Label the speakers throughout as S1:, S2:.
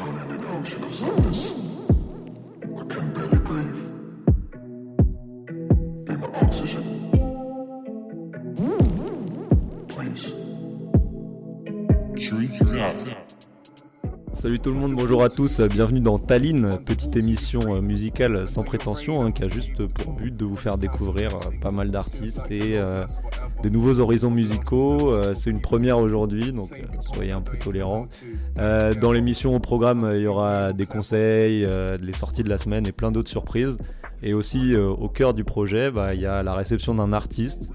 S1: Drowning in an ocean of sadness. I can barely breathe.
S2: Salut tout le monde, bonjour à tous, bienvenue dans Tallinn, petite émission euh, musicale sans prétention hein, qui a juste pour but de vous faire découvrir euh, pas mal d'artistes et euh, des nouveaux horizons musicaux. Euh, C'est une première aujourd'hui, donc soyez un peu tolérants. Dans l'émission au programme, il y aura des conseils, euh, les sorties de la semaine et plein d'autres surprises. Et aussi au cœur du projet, bah, il y a la réception d'un artiste.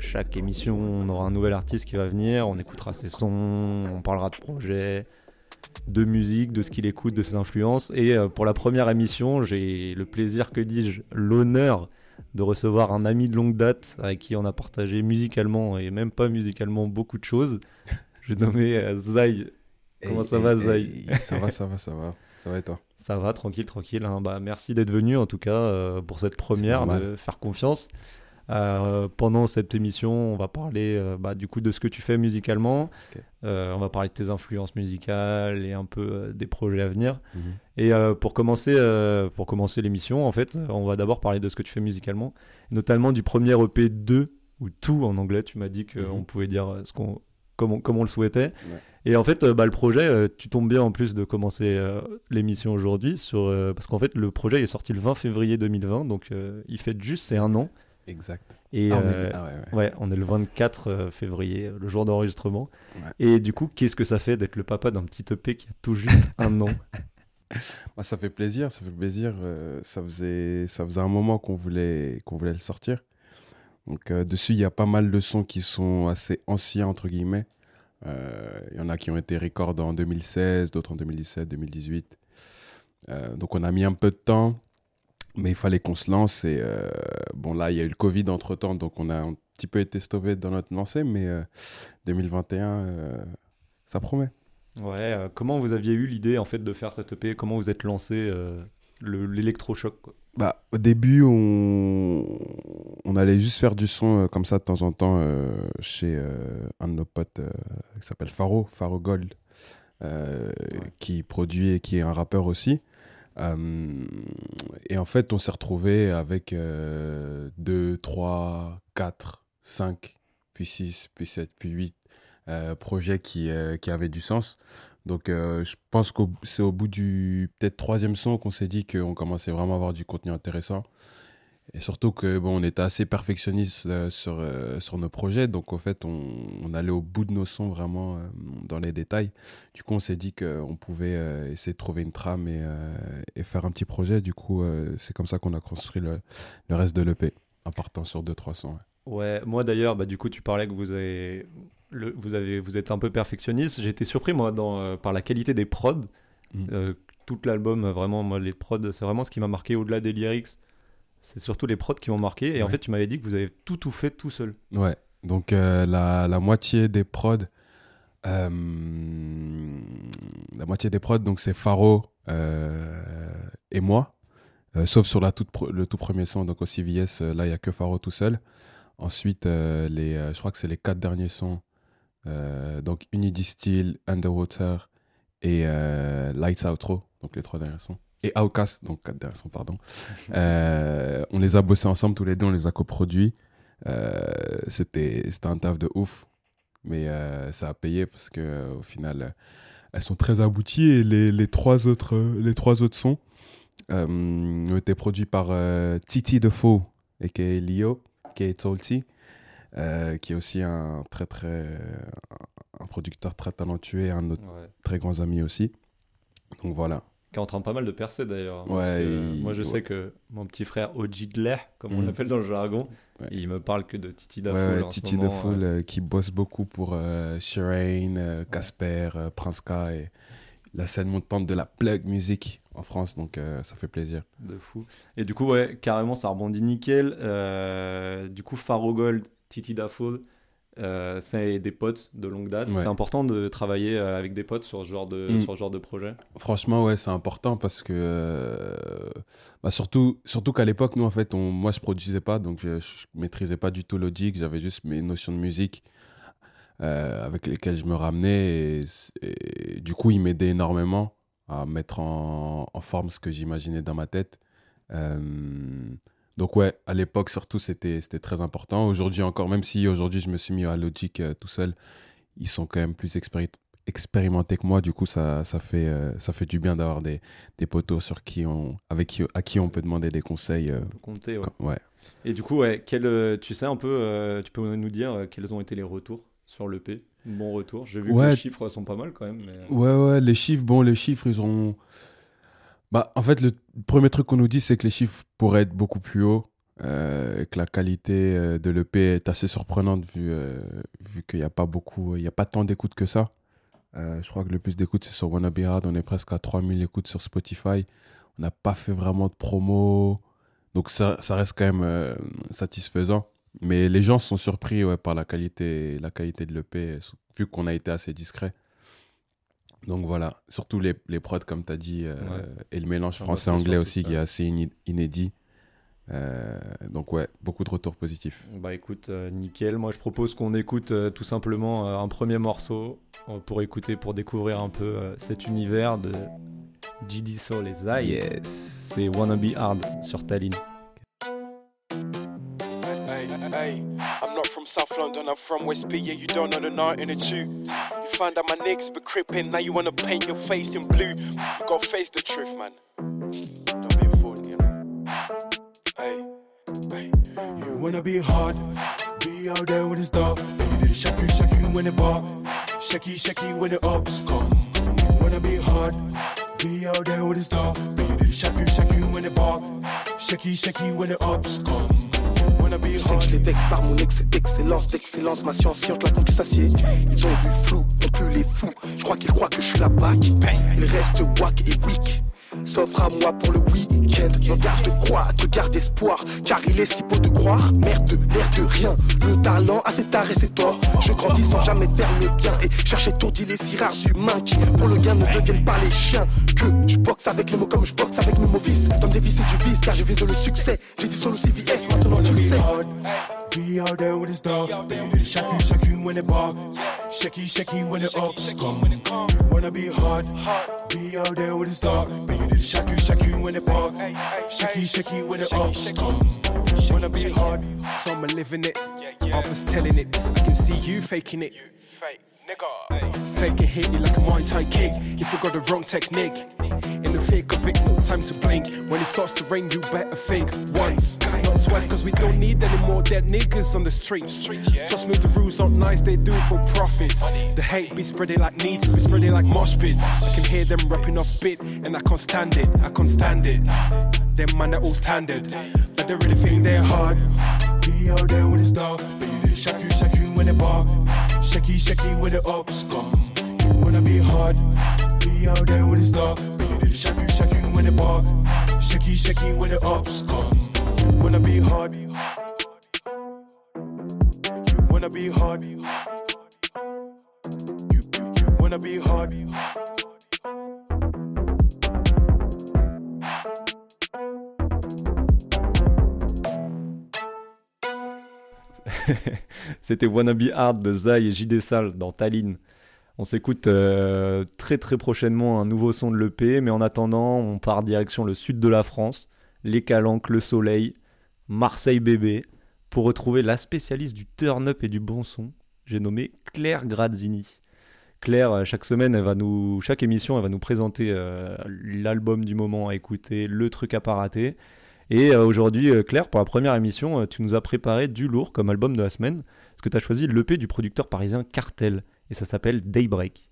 S2: Chaque émission, on aura un nouvel artiste qui va venir, on écoutera ses sons, on parlera de projets, de musique, de ce qu'il écoute, de ses influences. Et euh, pour la première émission, j'ai le plaisir, que dis-je, l'honneur de recevoir un ami de longue date avec qui on a partagé musicalement et même pas musicalement beaucoup de choses. Je vais nommer euh, Zai. Comment ça va, Zai
S3: Ça va, ça va, ça va. Ça va et toi?
S2: Ça va, tranquille, tranquille. hein. Bah, merci d'être venu en tout cas euh, pour cette première, de faire confiance. Euh, pendant cette émission, on va parler euh, bah, du coup de ce que tu fais musicalement. Euh, on va parler de tes influences musicales et un peu des projets à venir.
S3: Mhm.
S2: Et pour commencer, pour commencer l'émission, en fait, on va d'abord parler de ce que tu fais musicalement, notamment du premier EP 2 ou tout en anglais. Tu m'as dit qu'on
S3: Mhm.
S2: pouvait dire ce qu'on comme on, comme on le souhaitait.
S3: Ouais.
S2: Et en fait, bah, le projet, tu tombes bien en plus de commencer euh, l'émission aujourd'hui, sur euh, parce qu'en fait, le projet est sorti le 20 février 2020, donc euh, il fait juste c'est un an.
S3: Exact.
S2: Et
S3: Ah, on est-
S2: euh,
S3: ah ouais, ouais.
S2: ouais, on est le 24 euh, février, le jour d'enregistrement. Et du coup, qu'est-ce que ça fait d'être le papa d'un petit EP qui a tout juste un an?
S3: Bah, ça fait plaisir, ça fait plaisir. euh, ça, faisait, ça faisait un moment qu'on voulait, qu'on voulait le sortir. Donc euh, dessus, il y a pas mal de sons qui sont assez anciens, entre guillemets. Euh, Il y en a qui ont été records en 2016, d'autres en 2017, 2018. Euh, donc on a mis un peu de temps, mais il fallait qu'on se lance. Et euh, bon, là, il y a eu le Covid entre-temps, donc on a un petit peu été stoppé dans notre lancée, mais euh, 2021, euh, ça promet.
S2: Ouais, euh, comment vous aviez eu l'idée en fait de faire cette EP Comment vous êtes lancé euh, le- l'électrochoc
S3: Bah, au début, on... on allait juste faire du son euh, comme ça de temps en temps euh, chez euh, un de nos potes euh, qui s'appelle Faro, Faro Gold, euh, qui produit et qui est un rappeur aussi. Euh, et en fait, on s'est retrouvé avec 2, 3, 4, 5, puis 6, puis 7, puis 8 projets qui, euh, qui avaient du sens. Donc, euh, je pense que c'est au bout du peut-être troisième son qu'on s'est dit qu'on commençait vraiment à avoir du contenu intéressant. Et surtout que bon, on était assez perfectionniste euh, sur, euh, sur nos projets. Donc, en fait, on, on allait au bout de nos sons vraiment euh, dans les détails. Du coup, on s'est dit qu'on pouvait essayer de trouver une trame et, et faire un petit projet. Du coup, c'est comme ça qu'on a construit le, le reste de l'EP en partant sur 2-3 sons. ouais.
S2: Ouais, moi d'ailleurs, bah, du coup, tu parlais que vous avez, le, vous avez, vous êtes un peu perfectionniste. J'ai été surpris moi dans, par la qualité des prods.
S3: Mm.
S2: Tout l'album, vraiment, moi les prods, c'est vraiment ce qui m'a marqué au-delà des lyrics. C'est surtout les prods qui m'ont marqué. Et en fait, tu m'avais dit que vous avez tout tout fait tout seul.
S3: Ouais, donc euh, la, la moitié des prods, euh, la moitié des prods, donc c'est Faro euh, et moi, sauf sur la toute le tout premier son, donc au CVS, là il n'y a que Faro tout seul. Ensuite, les, je crois que c'est les quatre derniers sons, donc Unidistill, Underwater et Lights Outro, donc les trois derniers sons. Et Outcast, donc quatre derniers sons, pardon. Euh, on les a bossés ensemble tous les deux, on les a coproduits. Euh, c'était c'était un taf de ouf mais euh, ça a payé parce que au final elles sont très abouties et les, les trois autres les trois autres sons ont été produits par Titi Defaux et qui est Leo qui est Tolti qui est aussi un très très un producteur très talentueux et un
S2: Ouais.
S3: très grands amis aussi donc voilà
S2: Qui est en train pas mal de percer d'ailleurs. hein,
S3: Ouais, il-
S2: Moi, je
S3: ouais.
S2: sais que mon petit frère Ojidler, comme on
S3: Mhm.
S2: l'appelle dans le jargon,
S3: Ouais.
S2: il me parle que de Titi Dafoe.
S3: Titi
S2: euh,
S3: euh, qui bosse beaucoup pour euh, Shireen, euh, Casper, euh, Prince K et la scène montante de la plug music en France, donc euh, ça fait plaisir.
S2: De fou. Et du coup, ouais, carrément, ça rebondit nickel. Euh, du coup, Faro Gold, Titi Dafoe, euh, c'est des potes de longue date.
S3: Ouais.
S2: C'est important de travailler euh, avec des potes sur ce genre de,
S3: Mm.
S2: sur ce genre de projet.
S3: Franchement, ouais, c'est important parce que, euh, bah, surtout, surtout qu'à l'époque, nous, en fait, on, moi, je produisais pas, donc je, je maîtrisais pas du tout Logic, j'avais juste mes notions de musique euh, avec lesquelles je me ramenais et, et du coup, il m'aidait énormément à mettre en, en forme ce que j'imaginais dans ma tête. Donc ouais, à l'époque surtout, c'était très important. Aujourd'hui encore, même si aujourd'hui je me suis mis à Logic euh, tout seul, ils sont quand même plus expéri- expérimentés que moi. Du coup, ça, ça, fait, euh, ça fait du bien d'avoir des, des potos sur qui on, avec qui, à qui on peut demander des conseils. euh,
S2: On peut compter, ouais.
S3: quand- ouais.
S2: Et du coup, ouais, quel, euh, tu sais un peu, tu peux nous dire quels ont été les retours sur l'EP Bon retour. J'ai vu que les chiffres sont pas mal quand même. mais-
S3: Ouais, ouais, les chiffres, bon, les chiffres, ils ont. Bah, en fait, le premier truc qu'on nous dit, c'est que les chiffres pourraient être beaucoup plus hauts, euh, et que la qualité euh, de l'EP est assez surprenante vu, euh, vu qu'il n'y a pas beaucoup, il a pas tant d'écoutes que ça. Je crois que le plus d'écoutes, c'est sur Wanna Be Hard, on est presque à 3000 écoutes sur Spotify. On n'a pas fait vraiment de promo, donc ça, ça reste quand même satisfaisant. Mais les gens sont surpris par la qualité, la qualité de l'EP, vu qu'on a été assez discret. Donc voilà, surtout les, les prods, comme tu as dit, euh,
S2: Ouais.
S3: et le mélange
S2: va
S3: français-anglais aussi, qui est assez inédit. Euh, donc ouais, beaucoup de retours positifs.
S2: Bah écoute, euh, nickel. Moi, je propose qu'on écoute euh, tout simplement euh, un premier morceau pour écouter, pour découvrir un peu euh, cet univers de GD Soul et Zai.
S3: Yes.
S2: C'est Wanna Be Hard sur Tallinn.
S1: Hey, hey, I'm not from South London, I'm from West. Yeah, you don't know the night in the two. You find out my niggas been crippin', now you wanna paint your face in blue. Gotta face the truth, man. Don't be a fool, you know. Hey, hey. You wanna be hard, be out there when it's dark. You do the shaku shaku when it bark, shaky shaky when the ups come. You wanna be hard, be out there when it's dark. You do the shaku shaku when it bark, shaky shaky when the ups come.
S4: Je sais que je les vexe par mon excès d'excellence, d'excellence, ma science sciente la tout s'assied. Ils ont vu flou, non plus les fous. Je crois qu'ils croient que je suis la bac. Ils restent wack et weak. S'offre à moi pour le week-end. Regarde quoi, te garde espoir. Car il est si beau de croire. Merde, l'air de rien. Le talent a ses et ses torts. Je grandis sans jamais faire le bien. Et cherche étourdi les si rares humains qui, pour le gain, ne deviennent pas les chiens. Que je boxe avec les mots comme je boxe avec mes vices. Comme des vices et du vice, car je vise le succès. J'ai dit solo CVS, maintenant tu le sais.
S1: Be out there with his dog. You do the shaku shaku when it bark. Shaky shaky when the ups come. You wanna be hard. Be out there with his dog. But you do the shaku shaku when it bark. Shaky shaky when the ups come. You wanna be hard.
S5: Some are living it, others telling it. I can see you faking it.
S1: Fake nigga.
S5: Fake and hit you like a Muay Thai kick if you got the wrong technique. In the thick of it, no time to blink. When it starts to rain, you better think once, not twice, cause we don't need any more dead niggas on the streets. Trust me, the rules aren't nice, they do it for profits. The hate be spreading like needs, be spreading like mosh pits. I can hear them rapping off bit, and I can't stand it, I can't stand it. Them man are all standard, but they really think they're hard.
S1: Be out there with his dog. But you do the shaku when. Shaky shaky when the ups come. You wanna be hard. Be out there with the shaku shaku when it bark. Shaky shaky when the ups come. You wanna be hard. You wanna be hard. You, you, you wanna be hard.
S2: C'était Wanna Be Hard de Zai et JD Sal dans Tallinn. On s'écoute euh, très très prochainement un nouveau son de l'EP, mais en attendant, on part direction le sud de la France, les Calanques, le Soleil, Marseille bébé, pour retrouver la spécialiste du turn-up et du bon son. J'ai nommé Claire Grazzini. Claire, euh, chaque semaine, nous, chaque émission, elle va nous présenter euh, l'album du moment à écouter, le truc à pas rater. Et euh, aujourd'hui, euh, Claire, pour la première émission, euh, tu nous as préparé du lourd comme album de la semaine, parce que tu as choisi l'EP du producteur parisien Cartel, et ça s'appelle Daybreak.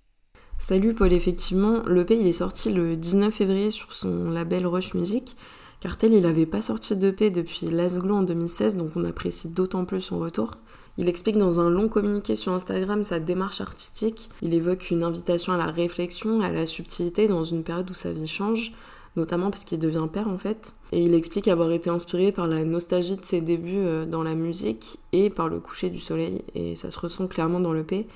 S6: Salut Paul, effectivement, l'EP il est sorti le 19 février sur son label Rush Music. Cartel il avait pas sorti d'EP depuis Laszlo en 2016, donc on apprécie d'autant plus son retour. Il explique dans un long communiqué sur Instagram sa démarche artistique. Il évoque une invitation à la réflexion, à la subtilité dans une période où sa vie change, notamment parce qu'il devient père en fait. Et il explique avoir été inspiré par la nostalgie de ses débuts euh, dans la musique et par le coucher du soleil, et ça se ressent clairement dans l'EP.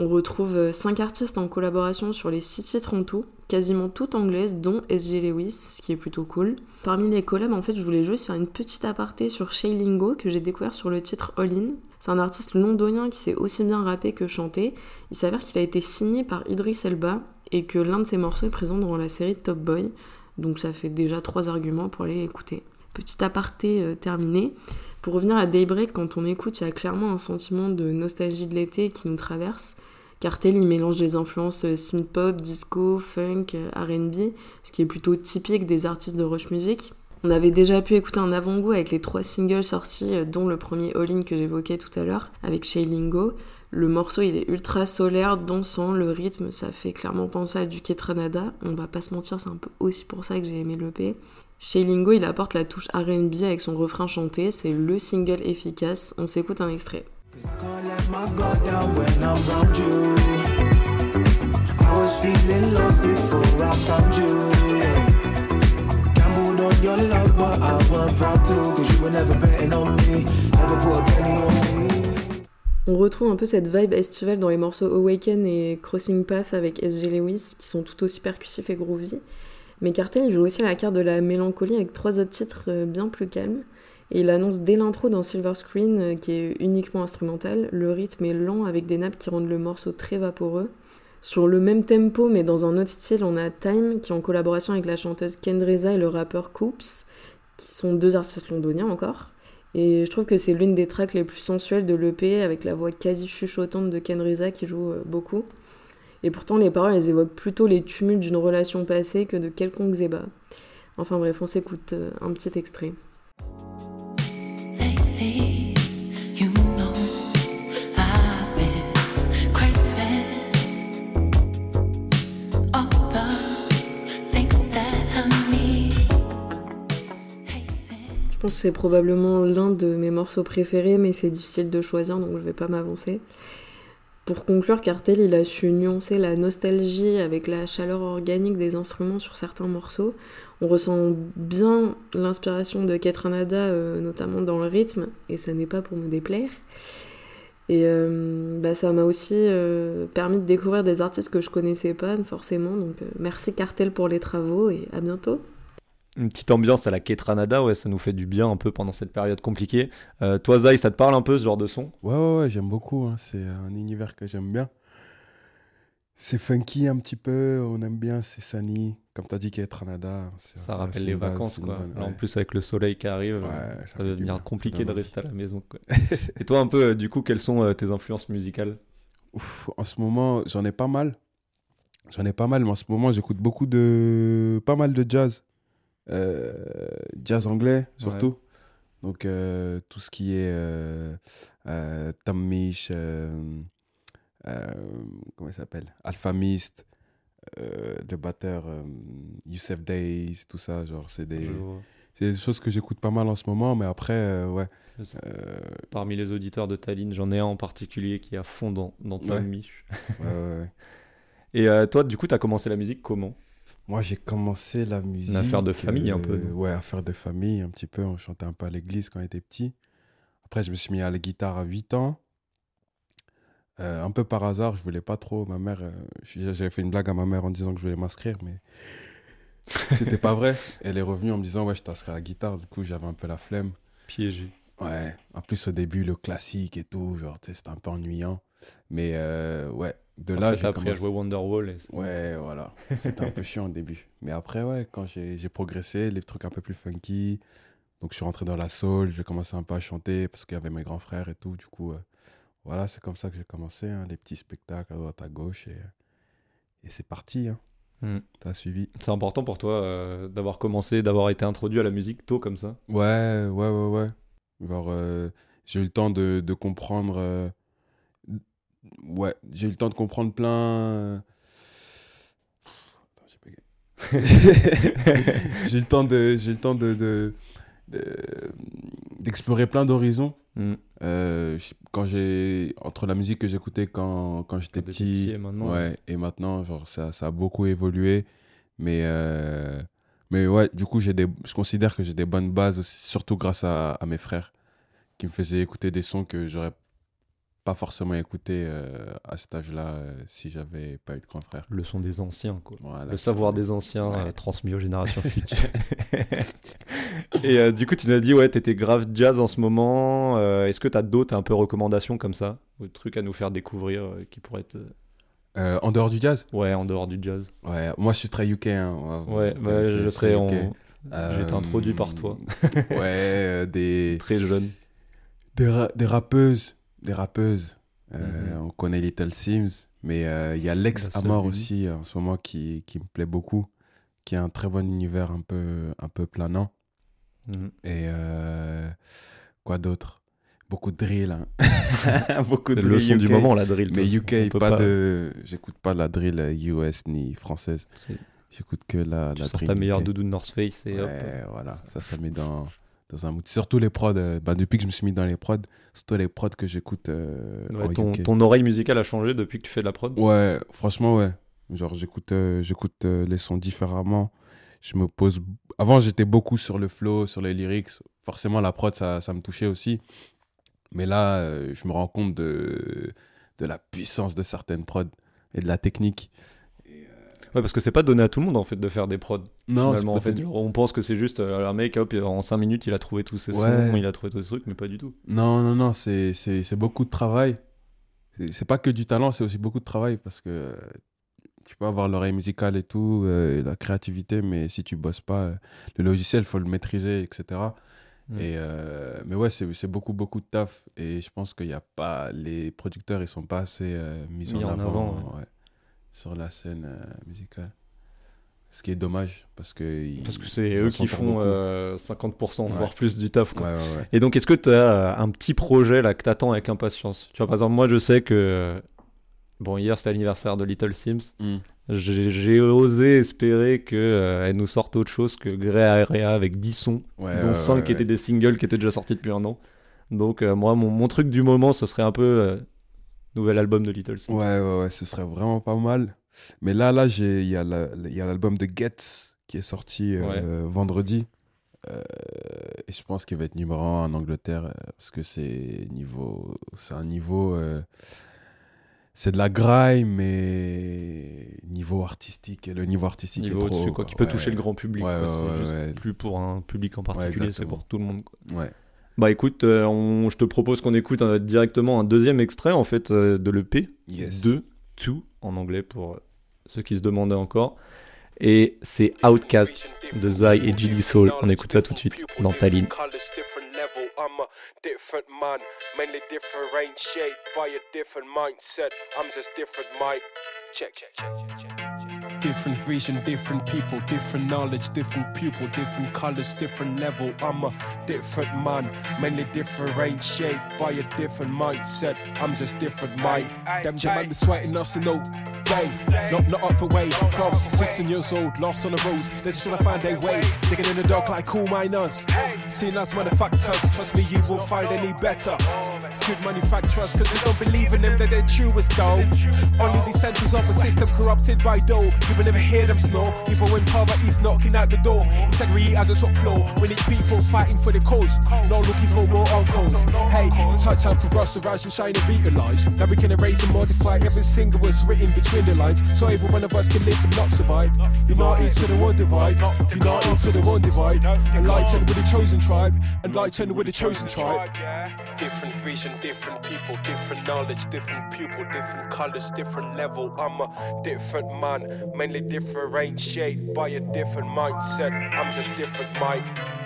S6: On retrouve 5 artistes en collaboration sur les 6 titres en tout, quasiment toutes anglaises, dont S.G. Lewis, ce qui est plutôt cool. Parmi les collabs, en fait, je voulais juste faire une petite aparté sur Shay que j'ai découvert sur le titre All In. C'est un artiste londonien qui sait aussi bien rapper que chanter. Il s'avère qu'il a été signé par Idris Elba, et que l'un de ses morceaux est présent dans la série Top Boy. Donc ça fait déjà trois arguments pour aller l'écouter. Petit aparté euh, terminé. Pour revenir à Daybreak, quand on écoute, il y a clairement un sentiment de nostalgie de l'été qui nous traverse. Cartel, il mélange des influences euh, synth-pop, disco, funk, euh, RB, ce qui est plutôt typique des artistes de Rush Music. On avait déjà pu écouter un avant-goût avec les trois singles sortis, dont le premier All In que j'évoquais tout à l'heure, avec Shay Lingo. Le morceau, il est ultra solaire, dansant, le rythme, ça fait clairement penser à du Ketranada. On va pas se mentir, c'est un peu aussi pour ça que j'ai aimé l'EP. Chez Lingo, il apporte la touche RB avec son refrain chanté, c'est le single efficace. On s'écoute un extrait. On retrouve un peu cette vibe estivale dans les morceaux Awaken et Crossing Path avec SG Lewis qui sont tout aussi percussifs et groovy. Mais Cartel joue aussi la carte de la mélancolie avec trois autres titres euh, bien plus calmes. Et il annonce dès l'intro dans Silver Screen, euh, qui est uniquement instrumental, le rythme est lent avec des nappes qui rendent le morceau très vaporeux. Sur le même tempo, mais dans un autre style, on a Time, qui est en collaboration avec la chanteuse Kendreza et le rappeur Coops, qui sont deux artistes londoniens encore. Et je trouve que c'est l'une des tracks les plus sensuelles de l'EP, avec la voix quasi chuchotante de Kendreza qui joue euh, beaucoup. Et pourtant, les paroles, elles évoquent plutôt les tumultes d'une relation passée que de quelconque zéba. Enfin bref, on s'écoute euh, un petit extrait. C'est probablement l'un de mes morceaux préférés, mais c'est difficile de choisir, donc je vais pas m'avancer. Pour conclure, Cartel, il a su nuancer la nostalgie avec la chaleur organique des instruments sur certains morceaux. On ressent bien l'inspiration de Ketranada, euh, notamment dans le rythme, et ça n'est pas pour me déplaire. Et euh, bah, ça m'a aussi euh, permis de découvrir des artistes que je connaissais pas forcément. Donc merci Cartel pour les travaux et à bientôt
S2: une petite ambiance à la Ketranada, ouais, ça nous fait du bien un peu pendant cette période compliquée. Euh, toi, Zai, ça te parle un peu ce genre de son?
S3: Ouais, ouais, ouais j'aime beaucoup. Hein. C'est un univers que j'aime bien. C'est funky un petit peu, on aime bien, c'est sunny. Comme tu as dit, Ketranada.
S2: Ça rappelle les vacances, quoi. En plus, avec le soleil qui arrive, ça va devenir compliqué de rester à la maison. Quoi. Et toi, un peu, euh, du coup, quelles sont euh, tes influences musicales?
S3: En ce moment, j'en ai pas mal. J'en ai pas mal, mais en ce moment, j'écoute beaucoup de. pas mal de jazz. Euh, jazz anglais surtout. Donc euh, tout ce qui est euh, Tom Misch, comment il s'appelle? Alpha Mist, le batteur Youssef Days, tout ça, genre c'est des, des choses que j'écoute pas mal en ce moment, mais après, ouais.
S2: Parmi les auditeurs de Tallinn, j'en ai un en particulier qui est à fond dans, dans Tom Misch. Et toi, du coup, tu as commencé la musique comment?
S3: Moi, j'ai commencé la musique. Une
S2: affaire de famille, un peu.
S3: Euh, ouais, affaire de famille, un petit peu. On chantait un peu à l'église quand on était petit. Après, je me suis mis à la guitare à 8 ans. Euh, un peu par hasard, je voulais pas trop. Ma mère, euh, j'avais fait une blague à ma mère en disant que je voulais m'inscrire, mais c'était pas vrai. Elle est revenue en me disant, ouais, je t'inscris à la guitare. Du coup, j'avais un peu la flemme.
S2: Piégé.
S3: Ouais. En plus, au début, le classique et tout, genre, c'était un peu ennuyant. Mais ouais, de là,
S2: j'ai appris à jouer Wonderwall.
S3: Ouais, voilà. C'était un peu chiant au début. Mais après, ouais, quand j'ai progressé, les trucs un peu plus funky. Donc, je suis rentré dans la soul, j'ai commencé un peu à chanter parce qu'il y avait mes grands frères et tout. Du coup, euh, voilà, c'est comme ça que j'ai commencé, hein, les petits spectacles à droite, à gauche. Et, et c'est parti. Hein. Hmm. T'as suivi.
S2: C'est important pour toi euh, d'avoir commencé, d'avoir été introduit à la musique tôt comme ça?
S3: Ouais, ouais, ouais, ouais. Euh, j'ai eu le temps de, de comprendre ouais, j'ai eu le temps de comprendre plein. Euh, j'ai eu le temps de, j'ai le temps de, d'explorer plein d'horizons. Mm. Euh, quand j'ai entre la musique que j'écoutais quand, quand j'étais petit, et maintenant, ouais, et maintenant genre ça, ça a beaucoup évolué, mais euh, mais ouais, du coup j'ai des, je considère que j'ai des bonnes bases, surtout grâce à, à mes frères qui me faisaient écouter des sons que j'aurais pas forcément écouté euh, à cet âge-là euh, si j'avais pas eu de grand frère.
S2: Le son des anciens, quoi. le savoir des anciens euh, transmis aux générations futures. Et du coup, tu nous as dit, ouais, t'étais grave jazz en ce moment. Est-ce que t'as d'autres un peu recommandations comme ça? Ou trucs à nous faire découvrir qui pourraient être.
S3: En dehors du jazz?
S2: Ouais, en dehors du jazz.
S3: Ouais, moi je suis très UK. Hein.
S2: Ouais, bah, je serais. J'ai été introduit par toi.
S3: ouais, des,
S2: Très jeune.
S3: des, ra- des rappeuses. Des rappeuses. Euh,
S2: Mhm.
S3: On connaît Little Sims, mais euh, il y a Lex Amor aussi euh, en ce moment qui, qui me plaît beaucoup, qui a un très bon univers un peu, un peu planant.
S2: Mhm.
S3: Et euh, quoi d'autre? Beaucoup de drill. hein. beaucoup de
S2: le
S3: drill
S2: son du moment, la drill.
S3: Mais UK, pas, de. J'écoute pas la drill US ni française. J'écoute que la,
S2: Tu
S3: la drill.
S2: ta meilleure
S3: UK.
S2: doudou de North Face et hop.
S3: Voilà. Ça, ça met dans, dans un mood. Surtout les prods. euh, bah, depuis que je me suis mis dans les prods, surtout les prods que j'écoute euh,
S2: Ouais, ton, ton oreille musicale a changé depuis que tu fais de la prod?
S3: Ouais, franchement, ouais. Genre, j'écoute euh, j'écoute les sons différemment. Je me pose. Avant, j'étais beaucoup sur le flow, sur les lyrics. Forcément, la prod, ça, ça me touchait aussi. Mais là, je me rends compte de, de la puissance de certaines prods et de la technique.
S2: Ouais, parce que c'est pas donné à tout le monde en fait de faire des prods.
S3: Non,
S2: finalement, en fait, genre, on pense que c'est juste euh, un mec, hop, en 5 minutes, il a trouvé tous ses
S3: Ouais.
S2: sons, il a trouvé tous ses trucs, mais pas du tout.
S3: Non, non, non, c'est c'est- c'est beaucoup de travail. C'est c'est pas que du talent, c'est aussi beaucoup de travail parce que euh, tu peux avoir l'oreille musicale et tout, euh, et la créativité, mais si tu bosses pas, euh, le logiciel, faut le maîtriser, etc.
S2: Mm.
S3: Et, euh, mais ouais, c'est beaucoup, beaucoup de taf. Et je pense qu'il y a pas. Les producteurs, ils sont pas assez mis,
S2: Mis
S3: en,
S2: en
S3: avant,
S2: avant,
S3: ouais, sur la scène euh, musicale. Ce qui est dommage parce que. ils-
S2: Parce que c'est eux qui font euh, 50%,
S3: Ouais.
S2: voire plus du taf.
S3: Ouais,
S2: Quoi.
S3: ouais, ouais.
S2: Et donc, est-ce que tu as un petit projet là que t'attends avec impatience? Tu vois, par exemple, moi, je sais que. euh, Bon, hier, c'était l'anniversaire de Little Sims.
S3: Mm.
S2: J'ai osé espérer qu'elle nous sorte autre chose que Grey Area avec 10 sons, dont
S3: ouais,
S2: 5
S3: ouais,
S2: qui étaient des singles qui étaient déjà sortis depuis un an. Donc, euh, moi, mon, mon truc du moment, ce serait un peu. Nouvel album de Little Sims.
S3: Ouais, ouais, ouais, ce serait vraiment pas mal. Mais là, là, j'ai, il y a la- l'album de Gets qui est sorti euh,
S2: Ouais.
S3: vendredi. Euh, et je pense qu'il va être numéro 1 en Angleterre euh, parce que c'est niveau, c'est un niveau, euh, c'est de la grime, mais niveau artistique. Le niveau artistique
S2: Niveau
S3: est trop
S2: quoi, qui peut toucher le grand public.
S3: Ouais,
S2: quoi,
S3: ouais,
S2: juste. Plus pour un public en particulier, c'est pour tout le monde. quoi.
S3: Ouais.
S2: Bah écoute, euh, on- je te propose qu'on écoute euh, directement un deuxième extrait en fait euh, de l'EP,
S3: Yes.
S2: 2, 2 en anglais pour ceux qui se demandaient encore. Et c'est Outcast de Zai et GD Soul. On écoute ça tout de suite dans ta ligne.
S1: Colours, different level, I'm a different man. Mainly different shade by a different mindset. I'm just different, Mike. Check. Different vision, different people, different knowledge, different pupil, different colors, different level. I'm a different man, mainly different shade by a different mindset. I'm just different, Mike. Them be sweating us in no day. Not, not up for way. From 16 years old, lost on the roads. They just wanna find their way. Digging in the dark like cool miners. Seen as manufacturers, trust me, you won't find any better. Skilled manufacturers, cause they don't believe in them, that they're truest though. Only descendants of a system corrupted by dough. You will never hear them snore, even when poverty's knocking at the door. Integrity at the top floor. We need people fighting for the cause, not looking for more uncles. Hey, it's high time for us to rise and shine and beat the lies. Now we can erase and modify every single word's written between the lines. So every one of us can live and not survive. United to the one divide, united to the one divide. Enlightened with the chosen tribe, enlightened with the chosen tribe. Different vision, different people, different knowledge, different pupil, different colors, different level. I'm a different man, mainly different shade by a different mindset. I'm just different, Mike.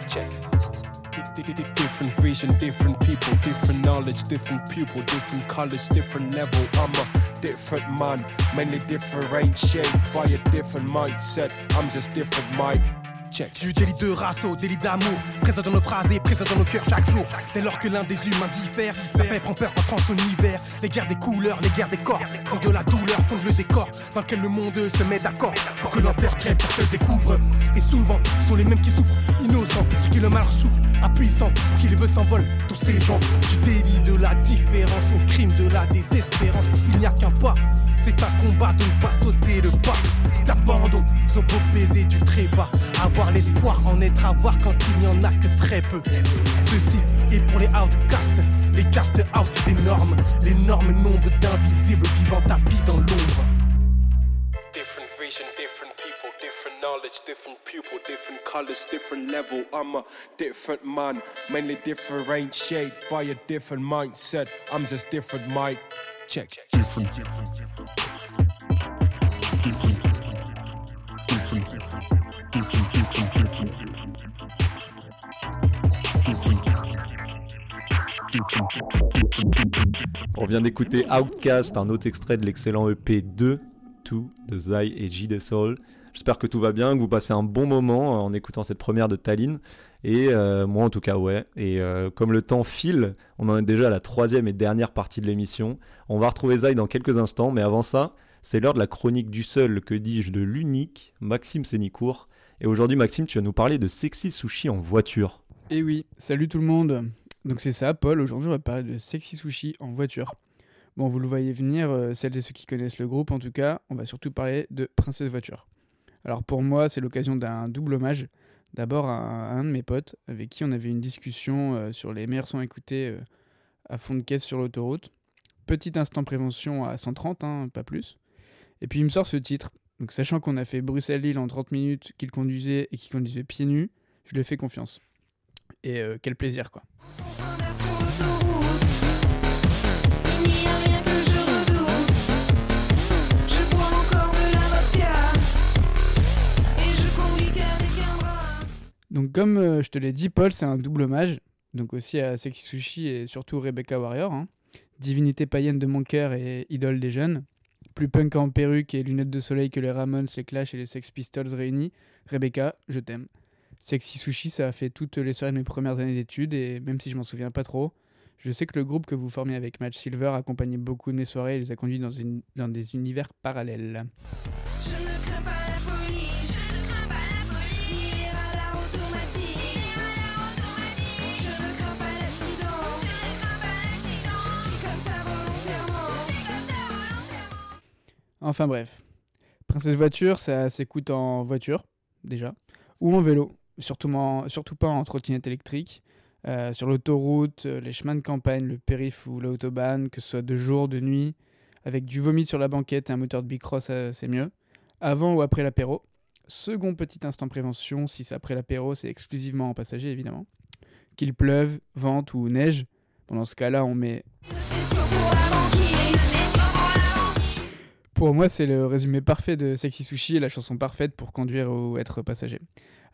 S1: Check. Different vision, different people, different knowledge, different pupil, different colors, different level. I'm a different man, mainly different shade by a different mindset. I'm just different, Mike.
S4: Du délit de race au délit d'amour, présent dans nos phrases et présent dans nos cœurs chaque jour. Dès lors que l'un des humains diffère, la paix prend peur entre son univers. Les guerres des couleurs, les guerres des corps, font de la douleur, font le décor dans lequel le monde se met d'accord pour que l'enfer crève pour se découvre. Et souvent, sont les mêmes qui souffrent, innocents, sur qui le malheur souffle, impuissant, pour qui les veut s'envolent. Tous ces gens, du délit de la différence au crime de la désespérance, il n'y a qu'un pas. C'est un combat de ne pas sauter le pas d'abandon, au beau baiser du trépas. Avoir l'espoir en être à voir quand il n'y en a que très peu. Ceci est pour les outcasts, les cast out des normes, l'énorme nombre d'invisibles vivant tapis dans l'ombre.
S1: Different vision, different people, different knowledge, different pupil, different colors, different level. I'm a different man, mainly different shade by a different mindset. I'm just different, Mike.
S2: On vient d'écouter Outcast, un autre extrait de l'excellent EP 2 To de Zai et J. Soul. J'espère que tout va bien, que vous passez un bon moment en écoutant cette première de Tallinn. Et euh, moi en tout cas ouais. Et euh, comme le temps file, on en est déjà à la troisième et dernière partie de l'émission. On va retrouver Zai dans quelques instants, mais avant ça, c'est l'heure de la chronique du seul, que dis-je, de l'unique, Maxime Sénicourt. Et aujourd'hui Maxime, tu vas nous parler de sexy sushi en voiture.
S7: Et oui, salut tout le monde. Donc c'est ça, Paul. Aujourd'hui, on va parler de sexy sushi en voiture. Bon, vous le voyez venir, euh, celles et ceux qui connaissent le groupe en tout cas, on va surtout parler de Princesse Voiture. Alors pour moi, c'est l'occasion d'un double hommage. D'abord à, un de mes potes avec qui on avait une discussion euh, sur les meilleurs sons écoutés euh, à fond de caisse sur l'autoroute. Petit instant prévention à 130, hein, pas plus. Et puis il me sort ce titre. Donc sachant qu'on a fait Bruxelles-Lille en 30 minutes, qu'il conduisait et qu'il conduisait pieds nus, je lui ai fait confiance. Et euh, quel plaisir quoi. Donc comme euh, je te l'ai dit, Paul, c'est un double hommage. Donc aussi à Sexy Sushi et surtout Rebecca Warrior. hein. Divinité païenne de mon cœur et idole des jeunes. Plus punk en perruque et lunettes de soleil que les Ramones, les Clash et les Sex Pistols réunis. Rebecca, je t'aime. Sexy Sushi, ça a fait toutes les soirées de mes premières années d'études et même si je m'en souviens pas trop, je sais que le groupe que vous formiez avec Match Silver accompagnait beaucoup de mes soirées et les a conduits dans des univers parallèles.
S8: Je ne
S7: Enfin bref. Princesse Voiture, ça s'écoute en voiture, déjà, ou en vélo, surtout, pas en trottinette électrique. Euh, sur l'autoroute, euh, les chemins de campagne, le périph' ou l'autobahn, que ce soit de jour, de nuit, avec du vomi sur la banquette et un moteur de bicross, c'est mieux. Avant ou après l'apéro. Second petit instant prévention, si c'est après l'apéro, c'est exclusivement en passager évidemment. Qu'il pleuve, vente ou neige, bon, dans ce cas-là, on met
S8: Pour
S7: moi, c'est le résumé parfait de Sexy Sushi et la chanson parfaite pour conduire ou être passager.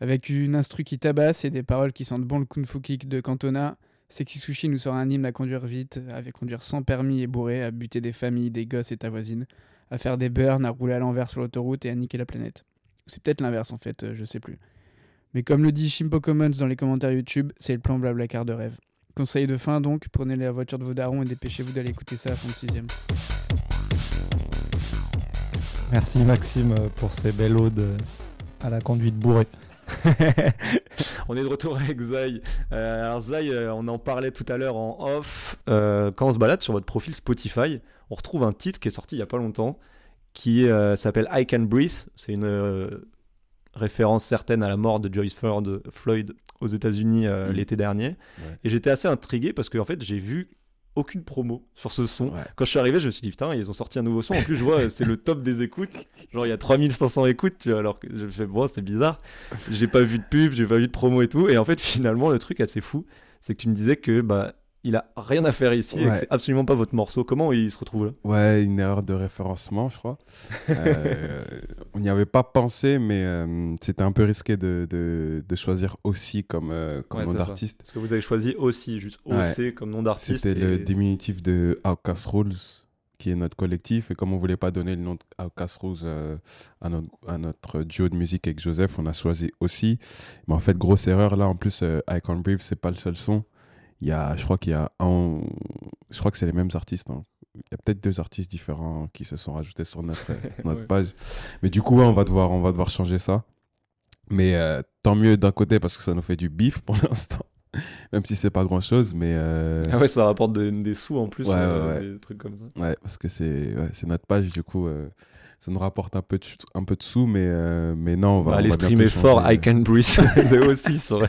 S7: Avec une instru qui tabasse et des paroles qui sentent bon le kung fu kick de Cantona, Sexy Sushi nous sort un hymne à conduire vite, à conduire sans permis et bourré, à buter des familles, des gosses et ta voisine, à faire des burns, à rouler à l'envers sur l'autoroute et à niquer la planète. C'est peut-être l'inverse en fait, euh, je sais plus. Mais comme le dit Shimpo Commons dans les commentaires YouTube, c'est le plan Blablacar de rêve. Conseil de fin donc, prenez la voiture de vos darons et dépêchez-vous d'aller écouter ça à fond de sixième.
S2: Merci Maxime pour ces belles odes à la conduite bourrée. on est de retour avec Zai. Euh, alors Zai, euh, on en parlait tout à l'heure en off. Euh, quand on se balade sur votre profil Spotify, on retrouve un titre qui est sorti il y a pas longtemps, qui euh, s'appelle I Can Breathe. C'est une euh, référence certaine à la mort de Joyce Ford, Floyd aux États-Unis euh,
S3: Mhm.
S2: l'été dernier.
S3: Ouais.
S2: Et j'étais assez intrigué parce que en fait j'ai vu aucune promo sur ce son.
S3: Ouais.
S2: Quand je suis arrivé, je me suis dit putain, ils ont sorti un nouveau son. En plus, je vois, c'est le top des écoutes. Genre, il y a 3500 écoutes, tu vois, alors que je fais bon, c'est bizarre. J'ai pas vu de pub, j'ai pas vu de promo et tout. Et en fait, finalement, le truc assez fou, c'est que tu me disais que bah il a rien à faire ici et que
S3: Ouais.
S2: c'est absolument pas votre morceau. Comment il se retrouve là?
S3: Ouais, une erreur de référencement, je crois. Euh, on n'y avait pas pensé, mais euh, c'était un peu risqué de, de, de choisir aussi comme, euh, comme
S2: Ouais,
S3: nom d'artiste.
S2: Parce que vous avez choisi aussi, juste OC comme nom d'artiste.
S3: C'était
S2: et-
S3: le diminutif de Outcast Rules, qui est notre collectif. Et comme on voulait pas donner le nom de Outcast Rules à, notre, à notre duo de musique avec Joseph, on a choisi aussi. Mais en fait, grosse erreur là. En plus, I Can't Breathe, c'est pas le seul son. Il y a, je crois qu'il y a un. Je crois que c'est les mêmes artistes. hein. Il y a peut-être deux artistes différents qui se sont rajoutés sur notre, notre
S2: Ouais.
S3: page. Mais du coup, ouais, on, va devoir, on va devoir changer ça. Mais euh, tant mieux d'un côté parce que ça nous fait du bif pour l'instant. Même si c'est pas grand chose. Mais. euh,
S2: Ah ouais, ça rapporte de- des sous en plus,
S3: Ouais,
S2: euh, des trucs comme ça.
S3: Ouais, parce que c'est c'est notre page, du coup, euh, ça nous rapporte un peu de, un peu de sous, mais, euh, mais non, on va.
S2: Bah,
S3: on va
S2: streamer fort. I Can Breathe aussi sur,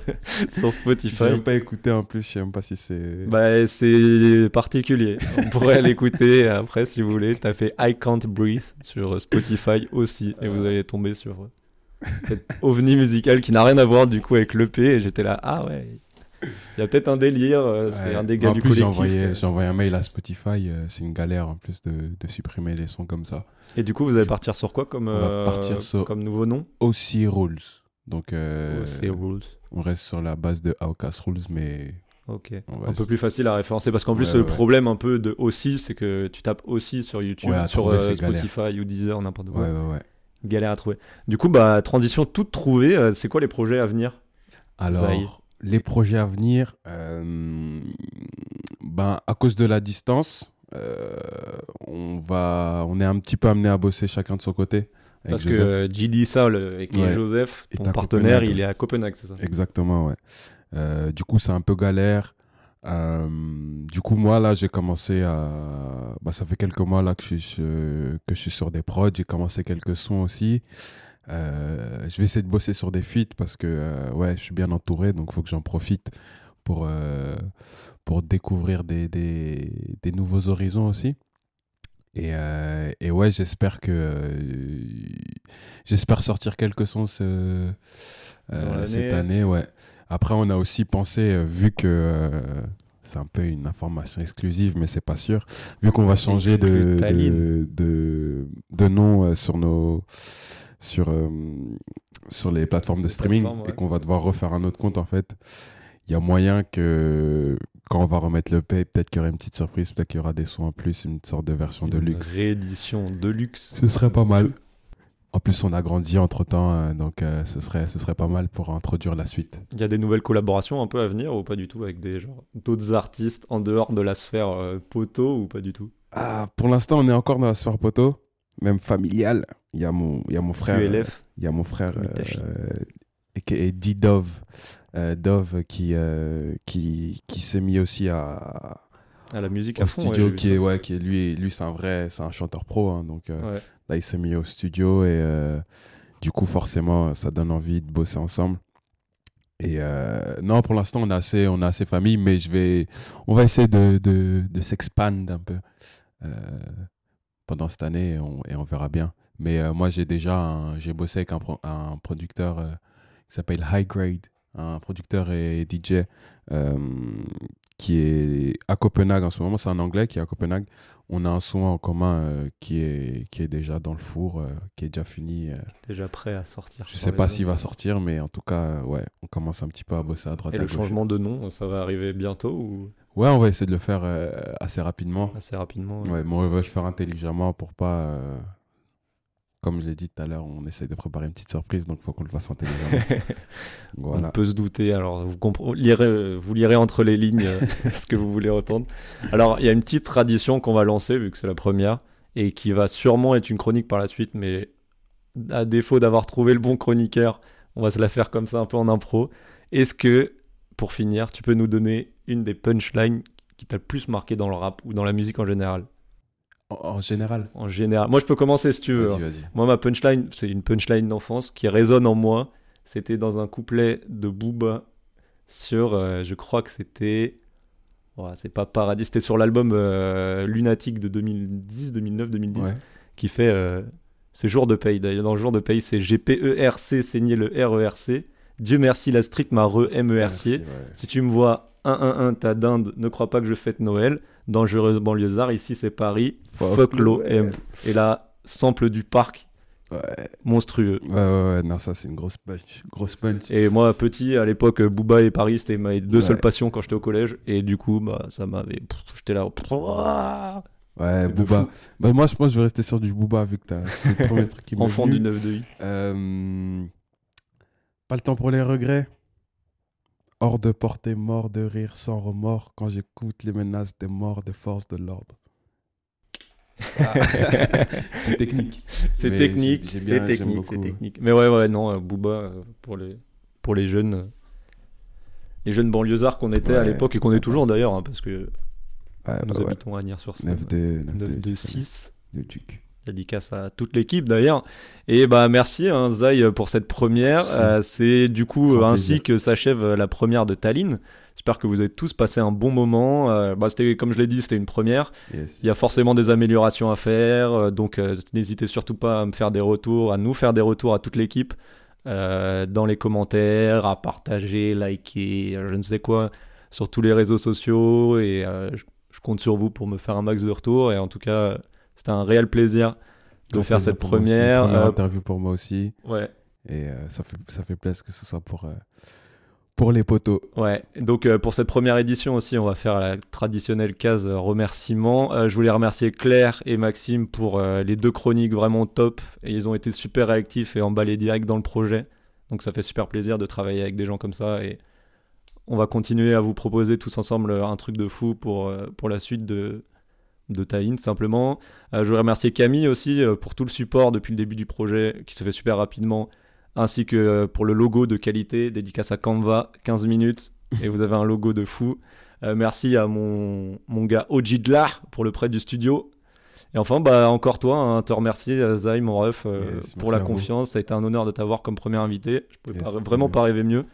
S2: sur Spotify.
S3: même pas écouté en plus, je sais même pas si c'est.
S2: Bah, c'est particulier. On pourrait l'écouter après si vous voulez. Tapez I Can't Breathe sur Spotify aussi et vous allez tomber sur euh, cette ovni musical qui n'a rien à voir du coup avec l'EP. Et j'étais là, ah ouais, Il y a peut-être un délire, euh, c'est
S3: Ouais.
S2: un
S3: en
S2: du
S3: plus, j'ai
S2: collectif.
S3: envoyé,
S2: euh.
S3: j'ai envoyé un mail à Spotify. euh, c'est une galère en plus de, de supprimer les sons comme ça.
S2: Et du coup, vous allez partir sur quoi comme,
S3: On va partir sur-
S2: comme nouveau nom?
S3: OC Rules. Donc,
S2: C'est Rules.
S3: on reste sur la base de Outcast Rules, mais
S2: Ok. Un peu plus facile à référencer parce qu'en plus
S3: Ouais,
S2: le
S3: ouais.
S2: problème un peu de aussi c'est que tu tapes aussi sur YouTube, sur
S3: c'est galère.
S2: Spotify ou Deezer, n'importe quoi.
S3: Ouais, ouais, ouais.
S2: Galère à trouver. Du coup, bah transition toute trouvée. c'est quoi les projets à venir?
S3: Alors. Les projets à venir, euh, ben, à cause de la distance, euh, on, va, on est un petit peu amené à bosser chacun de son côté.
S2: Parce que
S3: Joseph.
S2: euh, JD Saul et est
S3: Ouais.
S2: Joseph,
S3: Est
S2: ton
S3: à
S2: partenaire, il est à Copenhague, c'est ça?
S3: Exactement, ouais. Euh, du coup, c'est un peu galère. Euh, du coup, moi, là, j'ai commencé à. Bah, ça fait quelques mois là que je suis, que je suis sur des prods. J'ai commencé quelques sons aussi. Euh, je vais essayer de bosser sur des feats parce que euh, ouais, je suis bien entouré, donc il faut que j'en profite pour, euh, pour découvrir des, des, des nouveaux horizons aussi. Et, euh, et ouais, j'espère que euh, j'espère sortir quelques sons ce- euh, cette année. Ouais. Après, on a aussi pensé, vu que c'est un peu une information exclusive, mais c'est pas sûr, vu qu'on va changer de, de,
S2: Tallinn.
S3: de, de nom euh, sur nos sur euh, sur les plateformes de streaming
S2: plateformes, ouais.
S3: et qu'on va devoir refaire un autre compte en fait. Il y a moyen que quand on va remettre le pay, peut-être qu'il y aura une petite surprise, peut-être qu'il y aura des sons en plus, une sorte de version de
S2: Une
S3: luxe.
S2: Réédition de luxe.
S3: Ce serait pas mal. En plus, on a grandi entre temps, donc euh, ce, serait, ce serait pas mal pour introduire la suite.
S2: Il y a des nouvelles collaborations un peu à venir ou pas du tout avec des genre d'autres artistes en dehors de la sphère euh, poteau ou pas du tout?
S3: Ah, pour l'instant, on est encore dans la sphère poteau, même familiale. Il y a mon, il y a mon frère. euh. Il y a mon frère euh, D-Dove, euh, Dove qui, euh, qui, qui s'est mis aussi à,
S2: à la musique à
S3: au
S2: fond. ouais,
S3: studio, qui est, ouais, qui est lui, lui c'est un vrai, c'est un chanteur pro, hein, donc euh,
S2: Ouais.
S3: Là il s'est mis au studio et euh, du coup forcément ça donne envie de bosser ensemble. Et euh, non, pour l'instant on a assez, on a assez famille, mais je vais, on va essayer de, de, de s'expand un peu euh, pendant cette année et on, et on verra bien. Mais moi j'ai déjà, j'ai bossé avec un, un producteur qui s'appelle High Grade, un producteur et DJ qui est à Copenhague en ce moment. C'est un anglais qui est à Copenhague. On a un son en commun euh, qui, est, qui est déjà dans le four, euh, qui est déjà fini. euh.
S2: Déjà prêt à sortir.
S3: Je
S2: sur
S3: sais pas s'il va sortir, mais en tout cas, ouais, on commence un petit peu à bosser à droite
S2: Et
S3: à
S2: le
S3: gauche.
S2: changement de nom, ça va arriver bientôt ou?
S3: Ouais, on va essayer de le faire assez rapidement.
S2: assez rapidement
S3: Ouais, mais on va le faire intelligemment pour pas. Comme je l'ai dit tout à l'heure, on essaye de préparer une petite surprise, donc il faut qu'on le fasse intelligemment. voilà.
S2: On peut se douter. Alors, vous, compre- lirez, vous lirez entre les lignes euh, ce que vous voulez entendre. Alors, il y a une petite tradition qu'on va lancer, vu que c'est la première, et qui va sûrement être une chronique par la suite, mais à défaut d'avoir trouvé le bon chroniqueur, on va se la faire comme ça, un peu en impro. Est-ce que, pour finir, tu peux nous donner une des punchlines qui t'a le plus marqué dans le rap ou dans la musique en général?
S3: En, général.
S2: En général. Moi, je peux commencer si tu veux. hein.
S3: Vas-y, vas-y.
S2: Moi, ma punchline, c'est une punchline d'enfance qui résonne en moi. C'était dans un couplet de Booba sur, euh, je crois que c'était, ouais, c'est pas Paradis, c'était sur l'album euh, Lunatic de 2010, 2009, 2010,
S3: Ouais.
S2: qui fait, euh, c'est jour de paye. D'ailleurs, dans le jour de paye, c'est GPERC, saigné le RERC. Dieu merci, la street m'a re-MERC.
S3: Merci, ouais.
S2: Si tu me vois 1-1-1, ta dinde, ne crois pas que je fête Noël. Dangereuse banlieusard, ici c'est Paris.
S3: Fuck
S2: Fuck l'OM. Et là, sample du parc,
S3: Ouais.
S2: monstrueux.
S3: Ouais, ouais, ouais, non, ça c'est une grosse punch. Grosse punch.
S2: Et moi, petit, à l'époque, Booba et Paris, c'était mes deux
S3: Ouais.
S2: seules passions quand j'étais au collège. Et du coup, bah, ça m'avait. J'étais là. ouah,
S3: Ouais, Booba. Bah, moi, je pense que je vais rester sur du Booba vu que t'as- c'est le premier truc qui m'est
S2: Enfant du 9 de I.
S3: Euh, Pas le temps pour les regrets. Hors de portée, mort de rire, sans remords, quand j'écoute les menaces des morts des forces de l'ordre. c'est technique.
S2: C'est technique,
S3: j'ai- bien-
S2: technique,
S3: beaucoup.
S2: c'est technique. Mais ouais, ouais, non, euh, Booba, euh, pour les, pour les jeunes. euh, Les jeunes banlieusards qu'on était à l'époque et qu'on est toujours d'ailleurs, hein, parce que
S3: Ouais,
S2: nous
S3: bah ouais.
S2: habitons à Nières-sur-Seine.
S3: 9 de, 9
S2: 9
S3: de,
S2: de 6.
S3: de Duc.
S2: Dédicace à toute l'équipe d'ailleurs. Et bah merci hein, Zai pour cette première. Euh, c'est du coup euh, ainsi que s'achève euh, la première de Tallinn. J'espère que vous avez tous passé un bon moment. Euh, bah, c'était comme je l'ai dit, c'était une première.
S3: Yes.
S2: Il y a forcément des améliorations à faire, donc n'hésitez surtout pas à me faire des retours, à nous faire des retours à toute l'équipe, dans les commentaires, à partager, liker, je ne sais quoi, sur tous les réseaux sociaux. Et je, je compte sur vous pour me faire un max de retour. Et en tout cas, c'était un réel plaisir de faire cette
S3: moi aussi.
S2: première.
S3: Première
S2: euh,
S3: interview pour moi aussi.
S2: ouais.
S3: Et euh, ça, fait, ça fait plaisir que ce soit pour, euh, pour les poteaux.
S2: Ouais, donc euh, pour cette première édition aussi, on va faire la traditionnelle case remerciements. Je voulais remercier Claire et Maxime pour les deux chroniques vraiment top. Et ils ont été super réactifs et emballés direct dans le projet. Donc ça fait super plaisir de travailler avec des gens comme ça. Et on va continuer à vous proposer tous ensemble un truc de fou pour, pour la suite de, de Tallinn simplement. Euh, je voulais remercier Camille aussi euh, pour tout le support depuis le début du projet qui se fait super rapidement ainsi que euh, pour le logo de qualité, dédicace à Canva, 15 minutes, et vous avez un logo de fou. Euh, merci à mon, mon gars Ojidla pour le prêt du studio. Et enfin, bah, encore toi, hein, te remercier, Zay, mon ref, euh,
S3: Yes,
S2: pour la
S3: vous.
S2: confiance. Ça a été un honneur de t'avoir comme premier invité. Je pouvais
S3: Yes,
S2: pas- vraiment pas rêver mieux.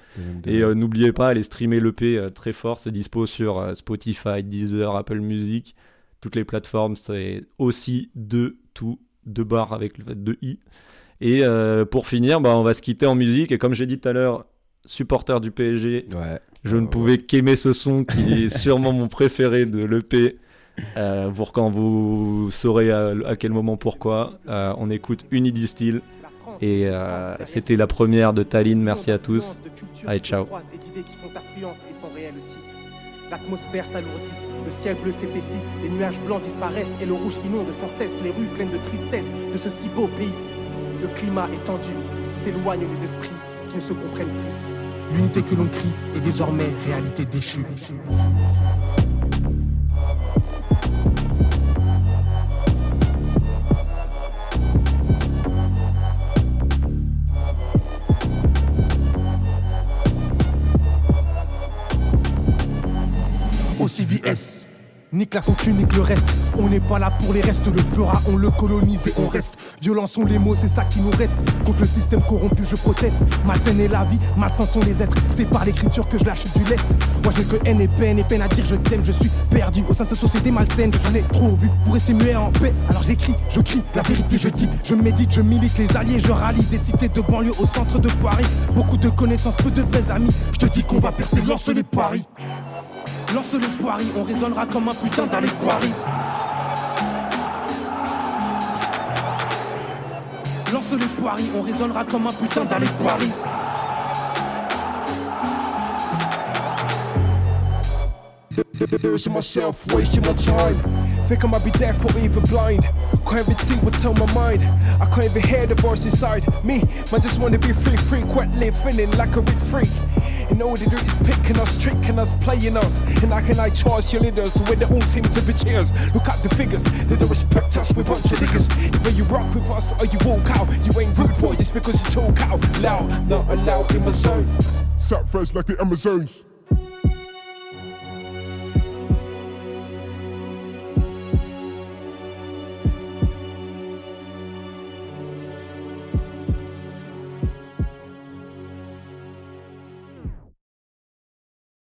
S2: Et euh, n'oubliez pas, allez streamer l'EP très fort. C'est dispo sur Spotify, Deezer, Apple Music, toutes les plateformes. C'est aussi de tout, deux barres avec le deux i. Et euh, pour finir, bah, on va se quitter en musique. Et comme j'ai dit tout à l'heure, supporter du PSG,
S3: Ouais.
S2: je ne
S3: Ouais,
S2: pouvais qu'aimer ce son qui est sûrement mon préféré de l'EP. Euh, pour quand vous saurez à, à quel moment pourquoi, Euh, on écoute Unidistill. Et euh, c'était la première de Tallinn. Merci à tous. Allez, ciao.
S4: L'atmosphère s'alourdit, le ciel bleu s'épaissit, les nuages blancs disparaissent et le rouge inonde sans cesse les rues pleines de tristesse de ce si beau pays. Le climat est tendu, s'éloignent les esprits qui ne se comprennent plus. L'unité que l'on crie est désormais réalité déchue. Nique la fortune, nique le reste. On n'est pas là pour les restes. Le pleura, on le colonise et on reste. Violents sont les mots, c'est ça qui nous reste. Contre le système corrompu, je proteste. Malsaine est la vie, malsains sont les êtres. C'est par l'écriture que je lâche du lest. Moi j'ai que haine et peine et peine à dire je t'aime. Je suis perdu au sein de cette société malsaine. J'en ai trop vu pour rester muet en paix. Alors j'écris, je crie, la vérité je dis. Je médite, je milite les alliés, je rallie des cités de banlieue au centre de Paris. Beaucoup de connaissances, peu de vrais amis. Je te dis qu'on va percer, lance les paris. Lance le poiri, on résonnera comme un putain dans les. Lance le poiri, on résonnera comme un putain dans les.
S9: Losing myself, wasting my time. Think I might be deaf or even blind. Can't even think what tell my mind. I can't even hear the voice inside me. Man, just wanna be free, free, frequently feeling like a rich freak. And all they do is picking us, tricking us, playing us. And I can I charge your leaders when they all seem to be cheers? Look at the figures, they don't respect us, we're bunch of niggas. Either you rock with us or you walk out. You ain't rude boy just because you talk out loud. Not allowed in my zone.
S10: Sat first like the Amazons.